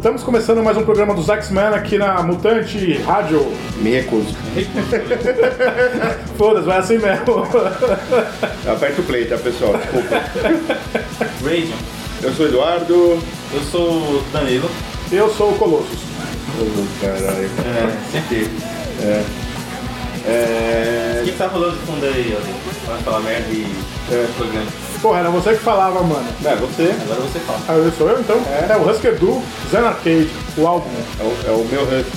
Estamos começando mais um programa do Zaxman aqui na Mutante Rádio. Me recuso. Foda-se, vai assim mesmo. Aperta o play, tá, pessoal? Desculpa. Radiant. Eu sou o Eduardo. Eu sou o Danilo. Eu sou o Colossus. Oh, caralho. É, certeza. É. É... O que tá rolando de fundo aí, Vai falar merda e... É. Porra, era você que falava, mano. É, você. Agora você fala. Ah, eu sou eu então? É, é o Husker Du, Zen Arcade, o álbum. É, o, é o meu Husker.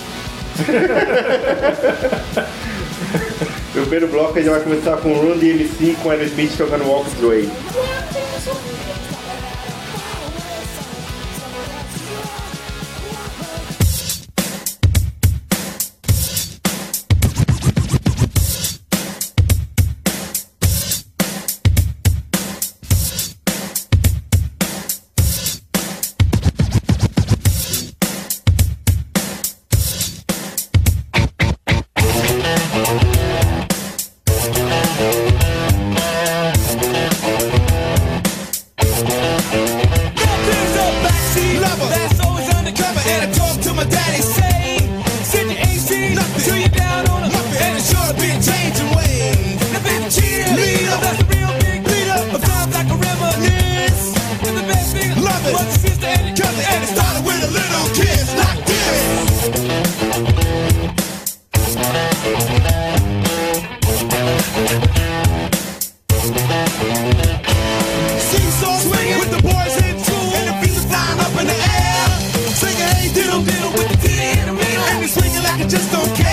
Primeiro bloco a gente vai começar com Run DMC com Aerosmith jogando Walk Away. just don't care.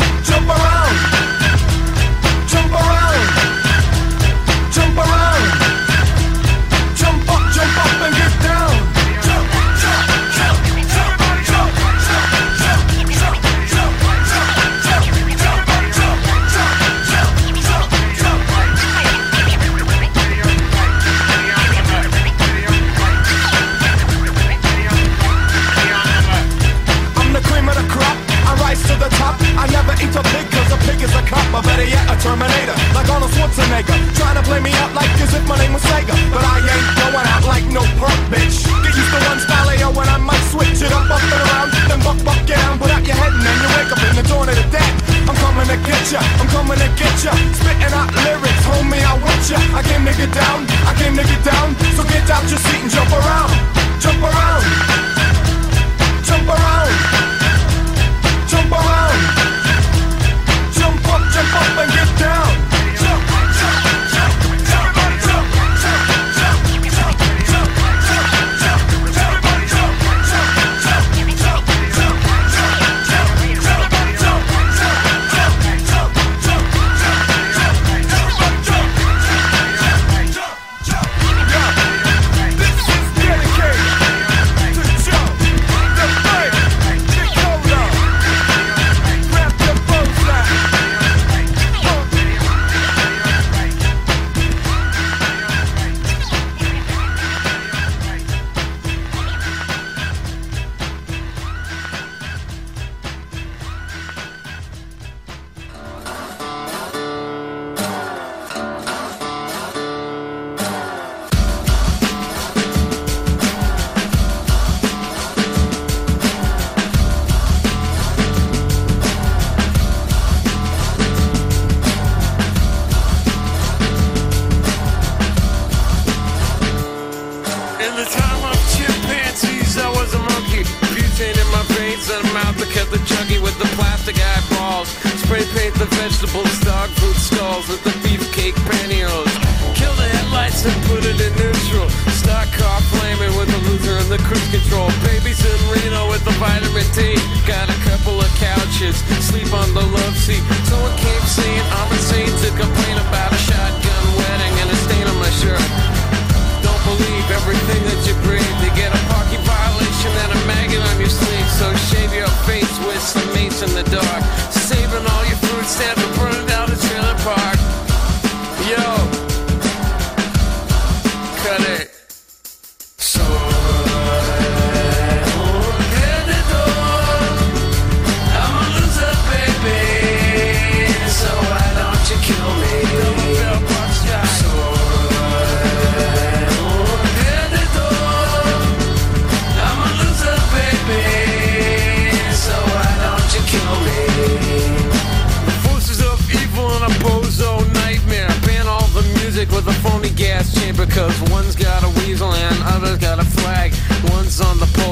out nigga. Trying to play me up like as if my name was Sega. But I ain't going out like no punk bitch. Get used to one style, yo, when I might switch it up, up and around. Then buck, buck, get down, put out your head, and then you wake up in the dawn of the dead. I'm coming to get ya, I'm coming to get ya. Spitting out lyrics, homie, I want ya. I came to get down, I came to get down. So get out your seat and jump around, jump around, jump around, jump around. Jump up, jump up and get down. Peace.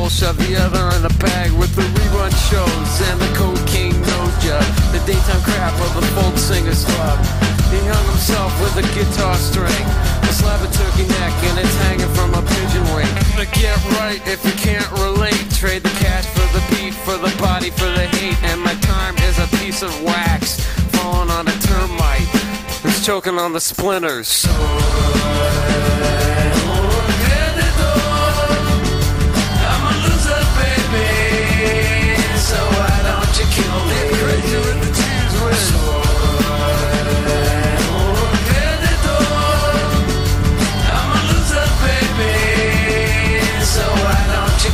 shove the other in a bag with the rerun shows and the cocaine doja, the daytime crap of the folk singers club. He hung himself with a guitar string, a slab of turkey neck, and it's hanging from a pigeon wing. To get right if you can't relate, trade the cash for the beat, for the body, for the hate, and my time is a piece of wax falling on a termite. It's choking on the splinters.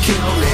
kill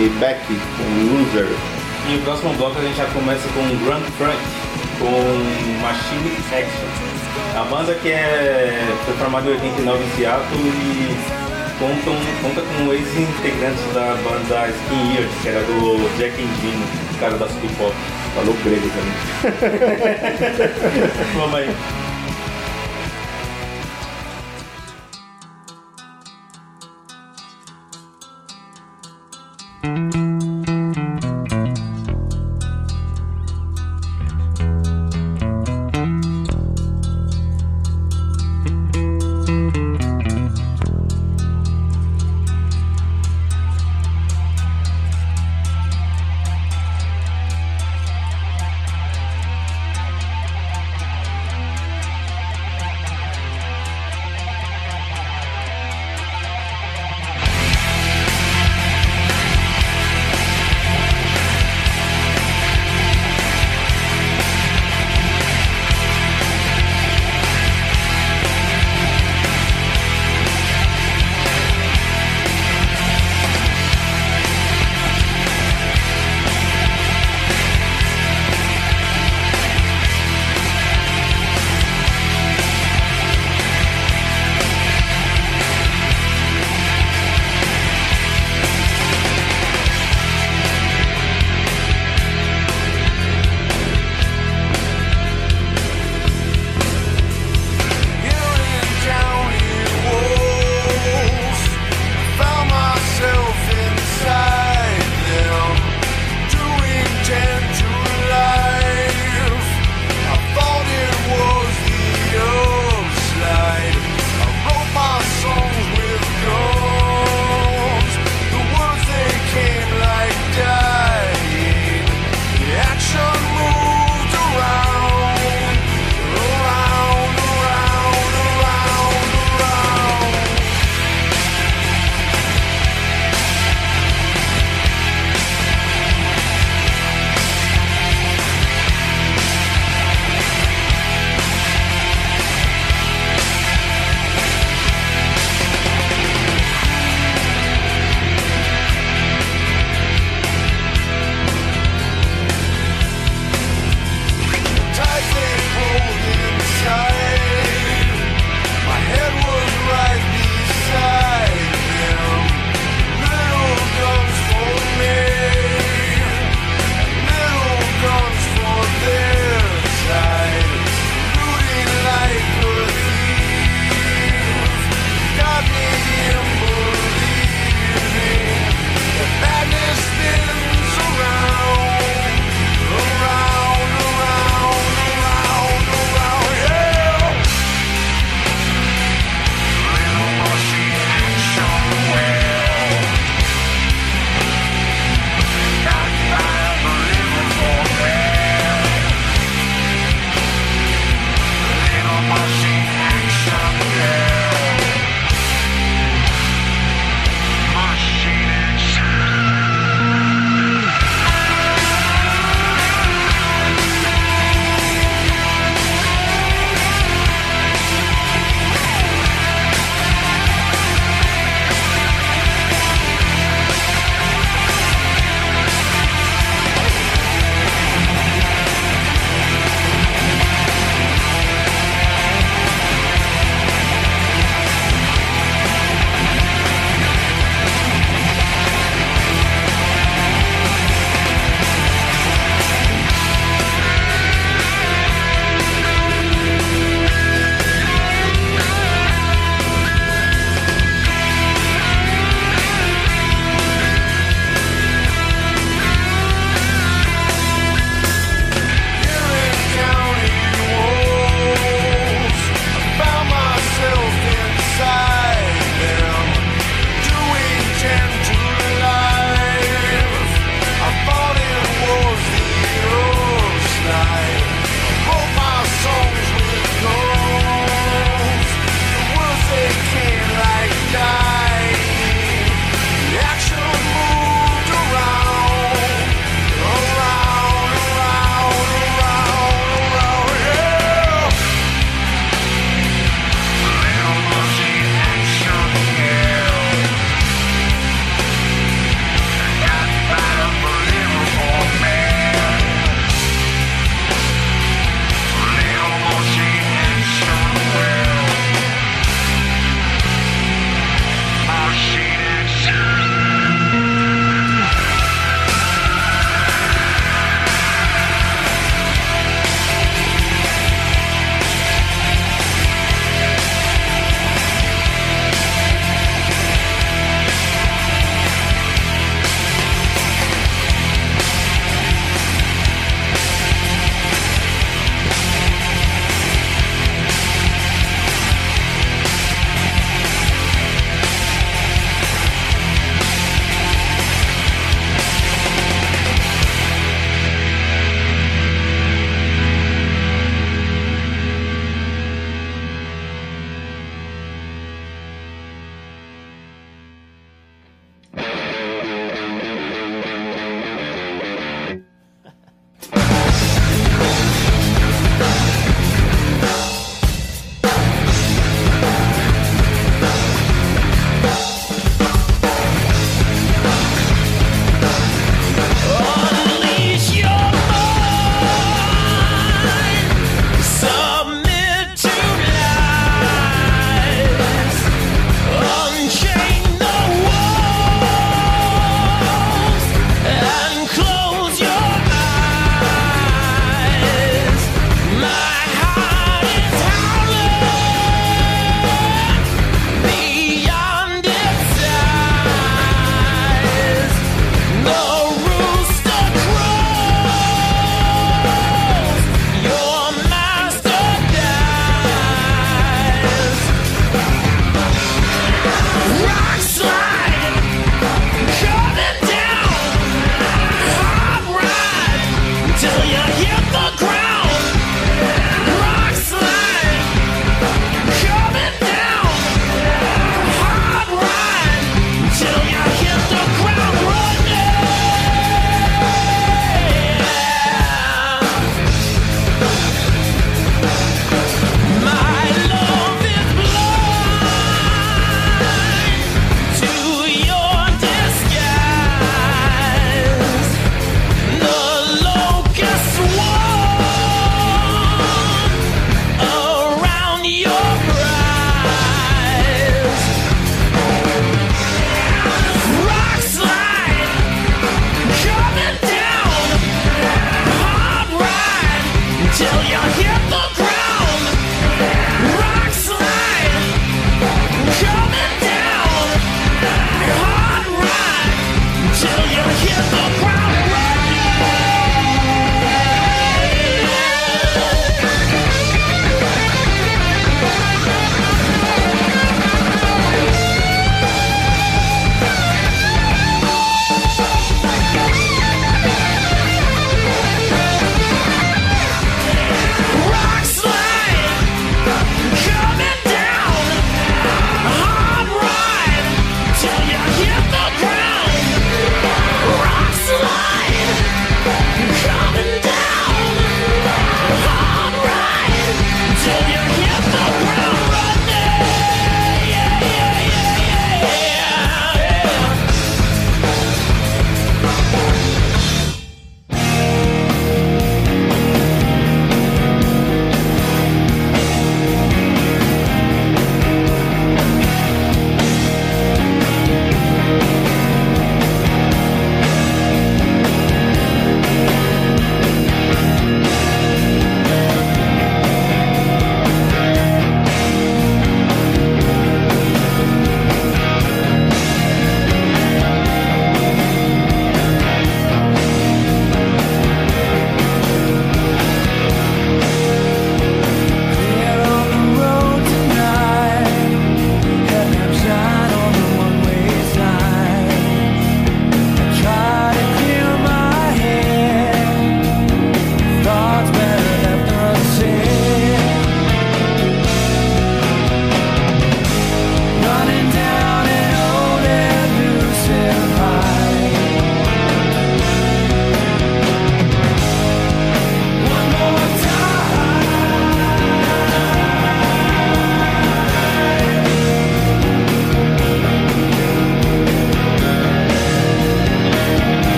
e Beck com Loser. E o próximo bloco a gente já começa com Grand Front, com Machine Action. A banda que é, foi formada em 89 em Seattle e contam, conta com ex-integrantes da banda Skin Years, que era do Jack Endino, cara da Sub Pop. Falou grego também. Vamos aí.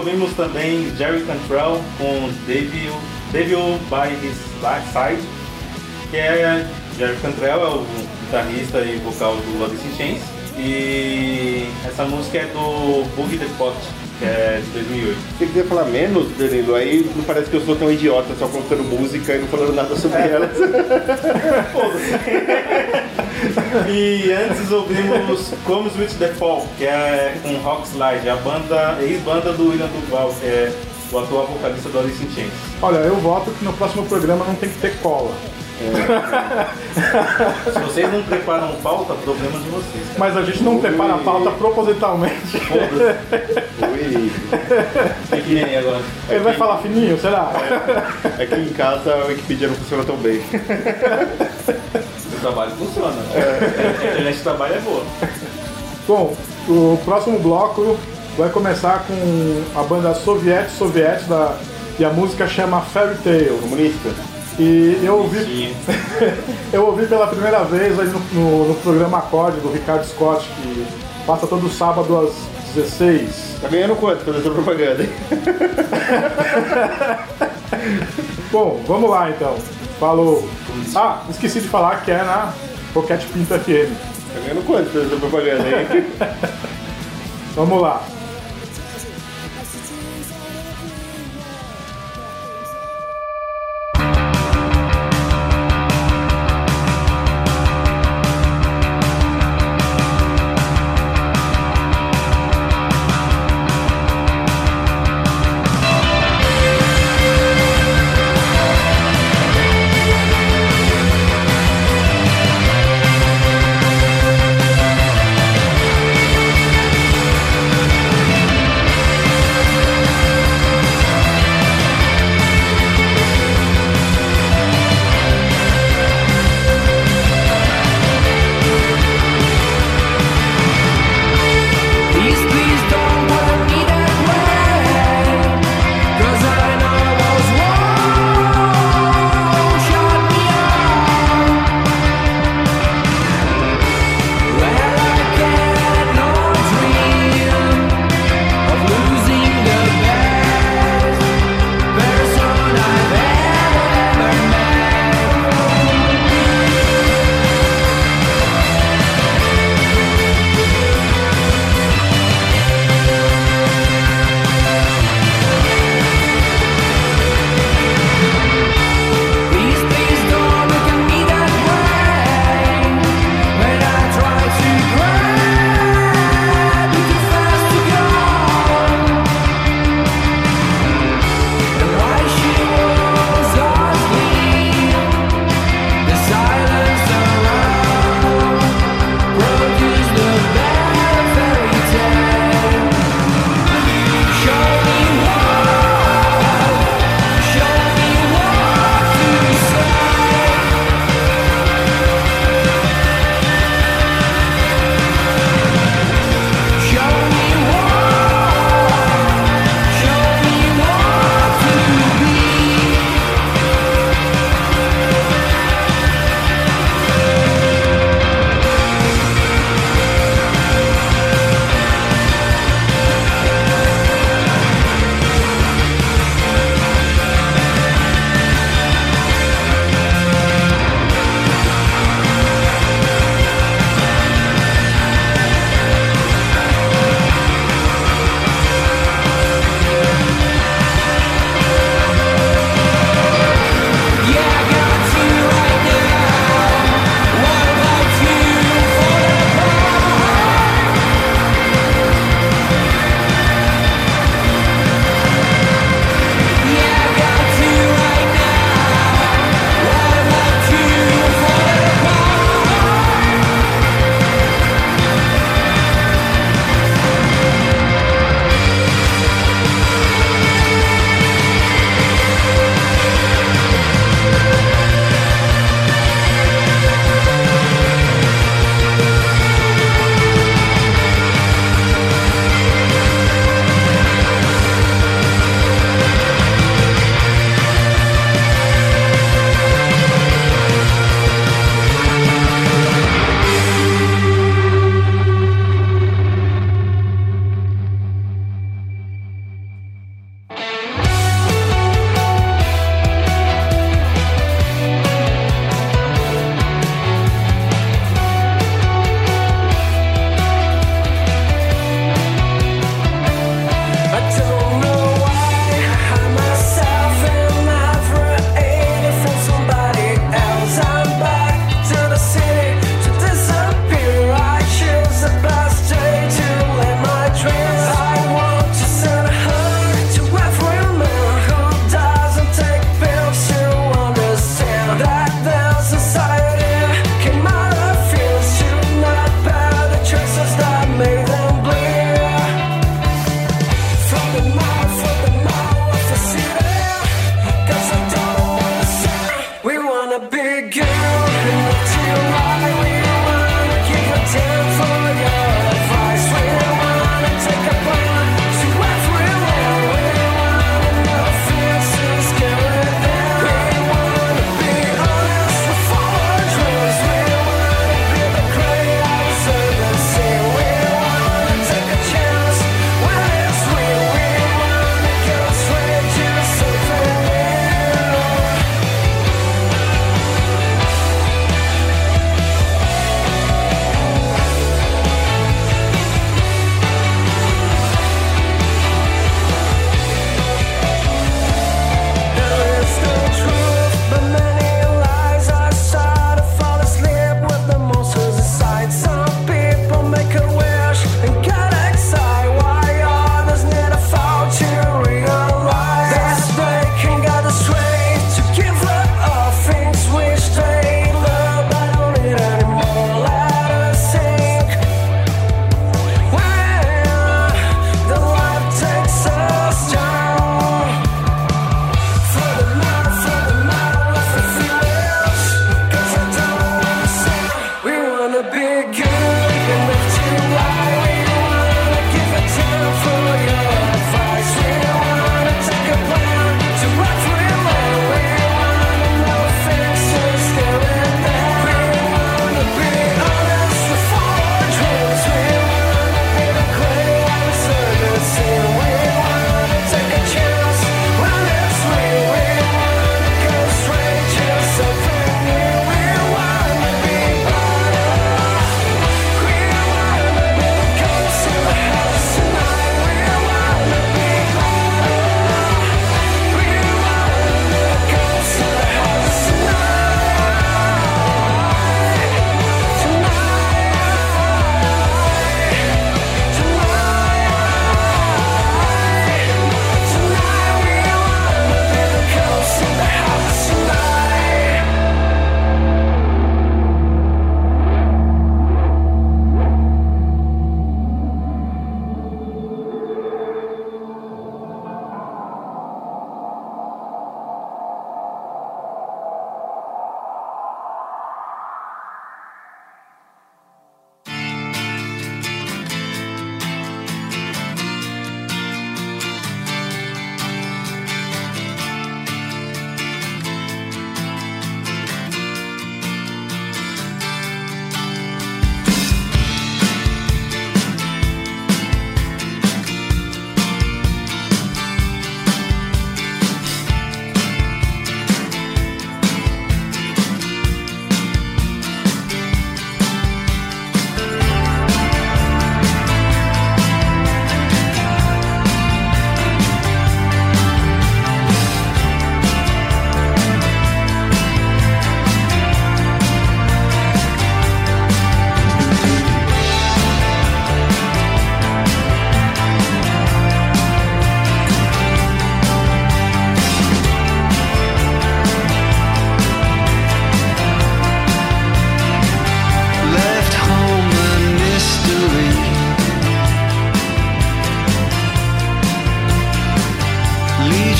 Ouvimos também Jerry Cantrell com Devil, Devil by His Side, que é Jerry Cantrell, é o guitarrista e vocal do in Chains. E essa música é do Boogie the Pot, que é de 2008. Se quiser falar menos, Danilo, aí não parece que eu sou tão idiota só colocando música e não falando nada sobre elas. E antes ouvimos Comes With The Fall, que é com Rock Slide, a banda, ex-banda do William Duval, que é o atual vocalista do Alice in Chains. Olha, eu voto que no próximo programa não tem que ter cola. Se vocês não preparam pauta, problema de vocês. cara. Mas a gente não prepara a pauta propositalmente. Ui. Tem que nem agora. Ele vai falar fininho, será? Aqui em casa a Wikipedia não funciona tão bem. O trabalho funciona. A internet de trabalho é boa. Bom, o próximo bloco vai começar com a banda Soviet Soviet da, e a música chama Fairy Tale. Comunista? E eu ouvi, eu ouvi pela primeira vez aí no, no- no programa Acorde do Ricardo Scott, que passa todo sábado às 16. Tá ganhando quanto fazer essa propaganda? hein? Bom, vamos lá então. Falou. Ah, esqueci de falar que é na Pocket Pinto FM. Tá ganhando quanto fazer essa propaganda, hein? Vamos lá.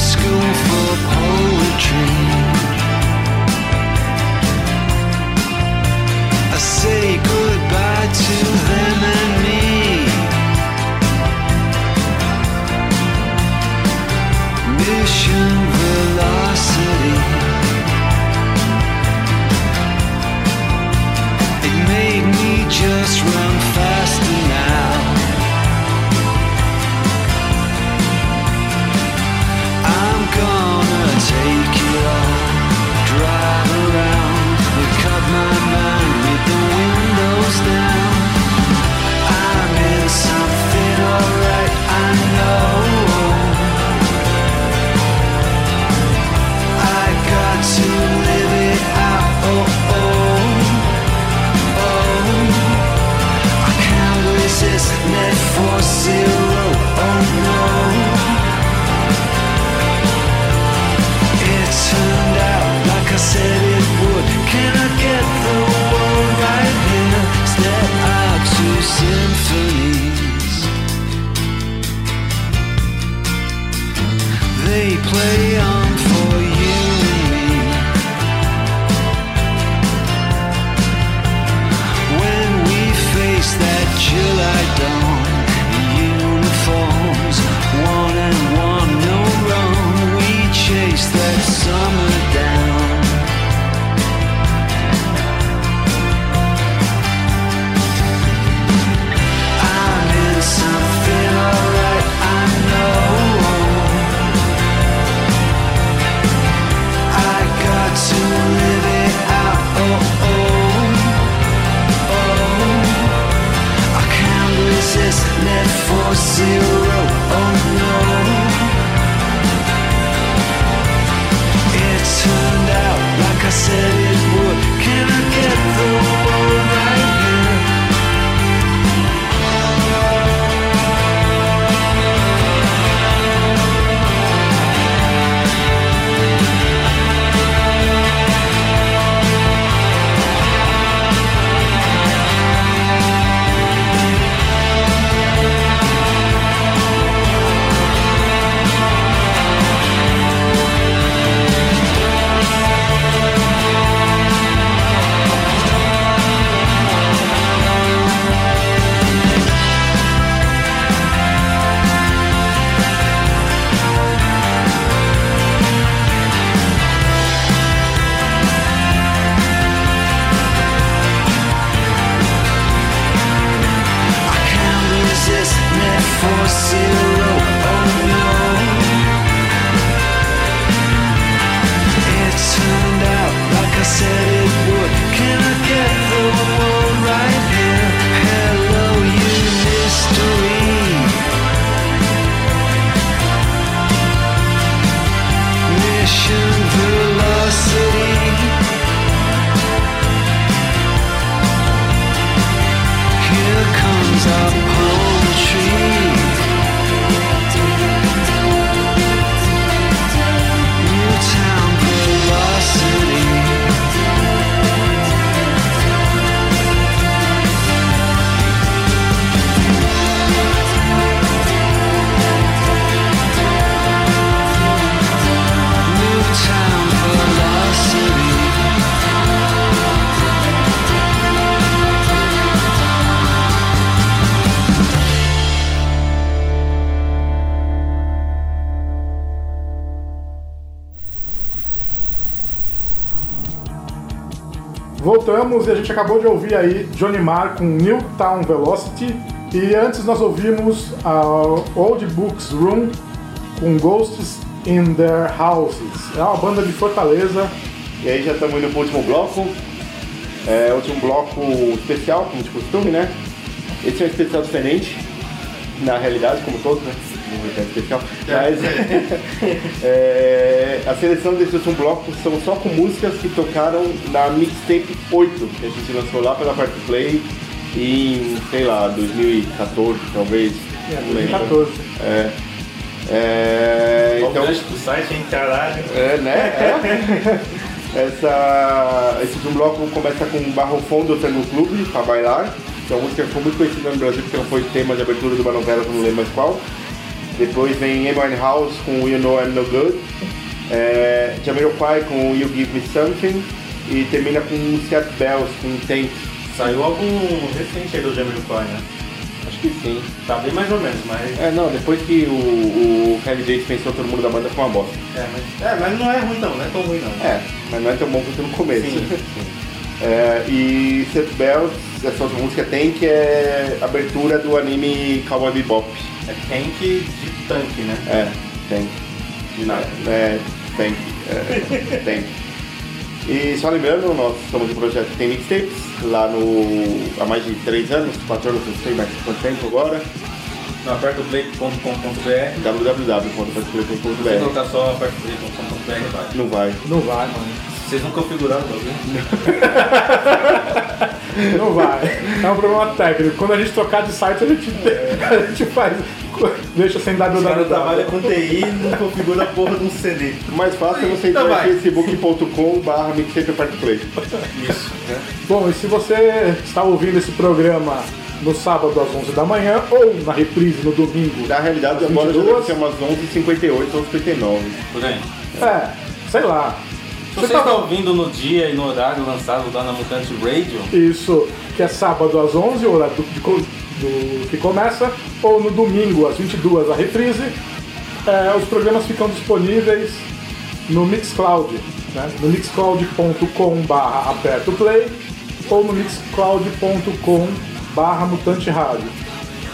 school for poetry. E a gente acabou de ouvir aí Johnny Marr com Newtown Velocity e antes nós ouvimos a Old Books Room com Ghosts in Their Houses. É uma banda de Fortaleza. E aí já estamos indo pro último bloco. É, último bloco especial, como de costume, né? Esse é um especial diferente, na realidade, como todos, né? É especial. Mas é, a seleção desse último bloco são só com músicas que tocaram na mixtape 8, que a gente lançou lá pela Part Play em, sei lá, 2014, talvez. não lembro. 2014. É. É, então, o do site, hein? Caralho. é, né? É. Essa, esse último bloco começa com Barrofão do Tango Clube, pra bailar. Que é uma música que ficou muito conhecida no Brasil porque ela foi tema de abertura de uma novela que eu não lembro mais qual. Depois vem Amy House com You Know I'm No Good. É, Jamiroquai com You Give Me Something. E termina com Seat Bells com Tank. Saiu algum recente aí do Jamiroquai, né? Acho que sim. Tá bem mais ou menos, mas... É, não, depois que o, o Heavy J dispensou todo mundo da banda foi uma bosta. É, mas, é, mas não é ruim não, não é tão ruim não. É, mas não é tão bom quanto no começo. Sim. É, e Set Bells, essa outra música tem que é abertura do anime Cowboy Bebop. É tank de tanque, né? É, tem. De nada. É, tem. É, tem. E só lembrando, nós estamos em projeto que tem mixtapes lá no. há mais de 3 anos, 4 anos, não sei mais quanto tempo agora. No apertoplay.com.br Se www.partplay.com.br colocar só apertoplay.com.br vai. Não vai. Não vai, mano. Vocês não configuraram o bagulho? Não vai. É um problema técnico. Quando a gente trocar de site, a gente, a gente faz. Deixa sem O cara trabalha www. com TI e não configura a porra de um CD. O mais fácil é você Então entrar vai. em facebook.com barra mixtape partplay. Isso. Bom, e se você está ouvindo esse programa no sábado às 11 da manhã ou na reprise no domingo, Na realidade, às agora já 22, deve ser umas 11h58 ou 59 Por aí. É, sei lá. Se Você você tá- está ouvindo no dia e no horário lançado lá na Mutante Radio, Isso, que é sábado às 11, o horário de do- que começa, ou no domingo às 22, a reprise. É, os programas ficam disponíveis no Mixcloud, né? no mixcloud.com barra aperto play ou no mixcloud.com barra mutante rádio.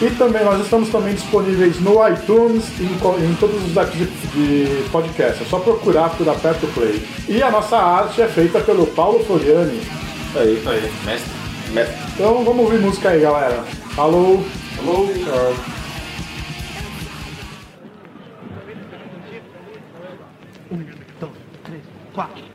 E também nós estamos também disponíveis no iTunes e em, em todos os apps de, de podcast. É só procurar por Aperto Play. E a nossa arte é feita pelo Paulo Floriani. Aí. aí, mestre. Mestre. Então vamos ouvir música aí, galera. Falou! Falou. Tchau. Newtown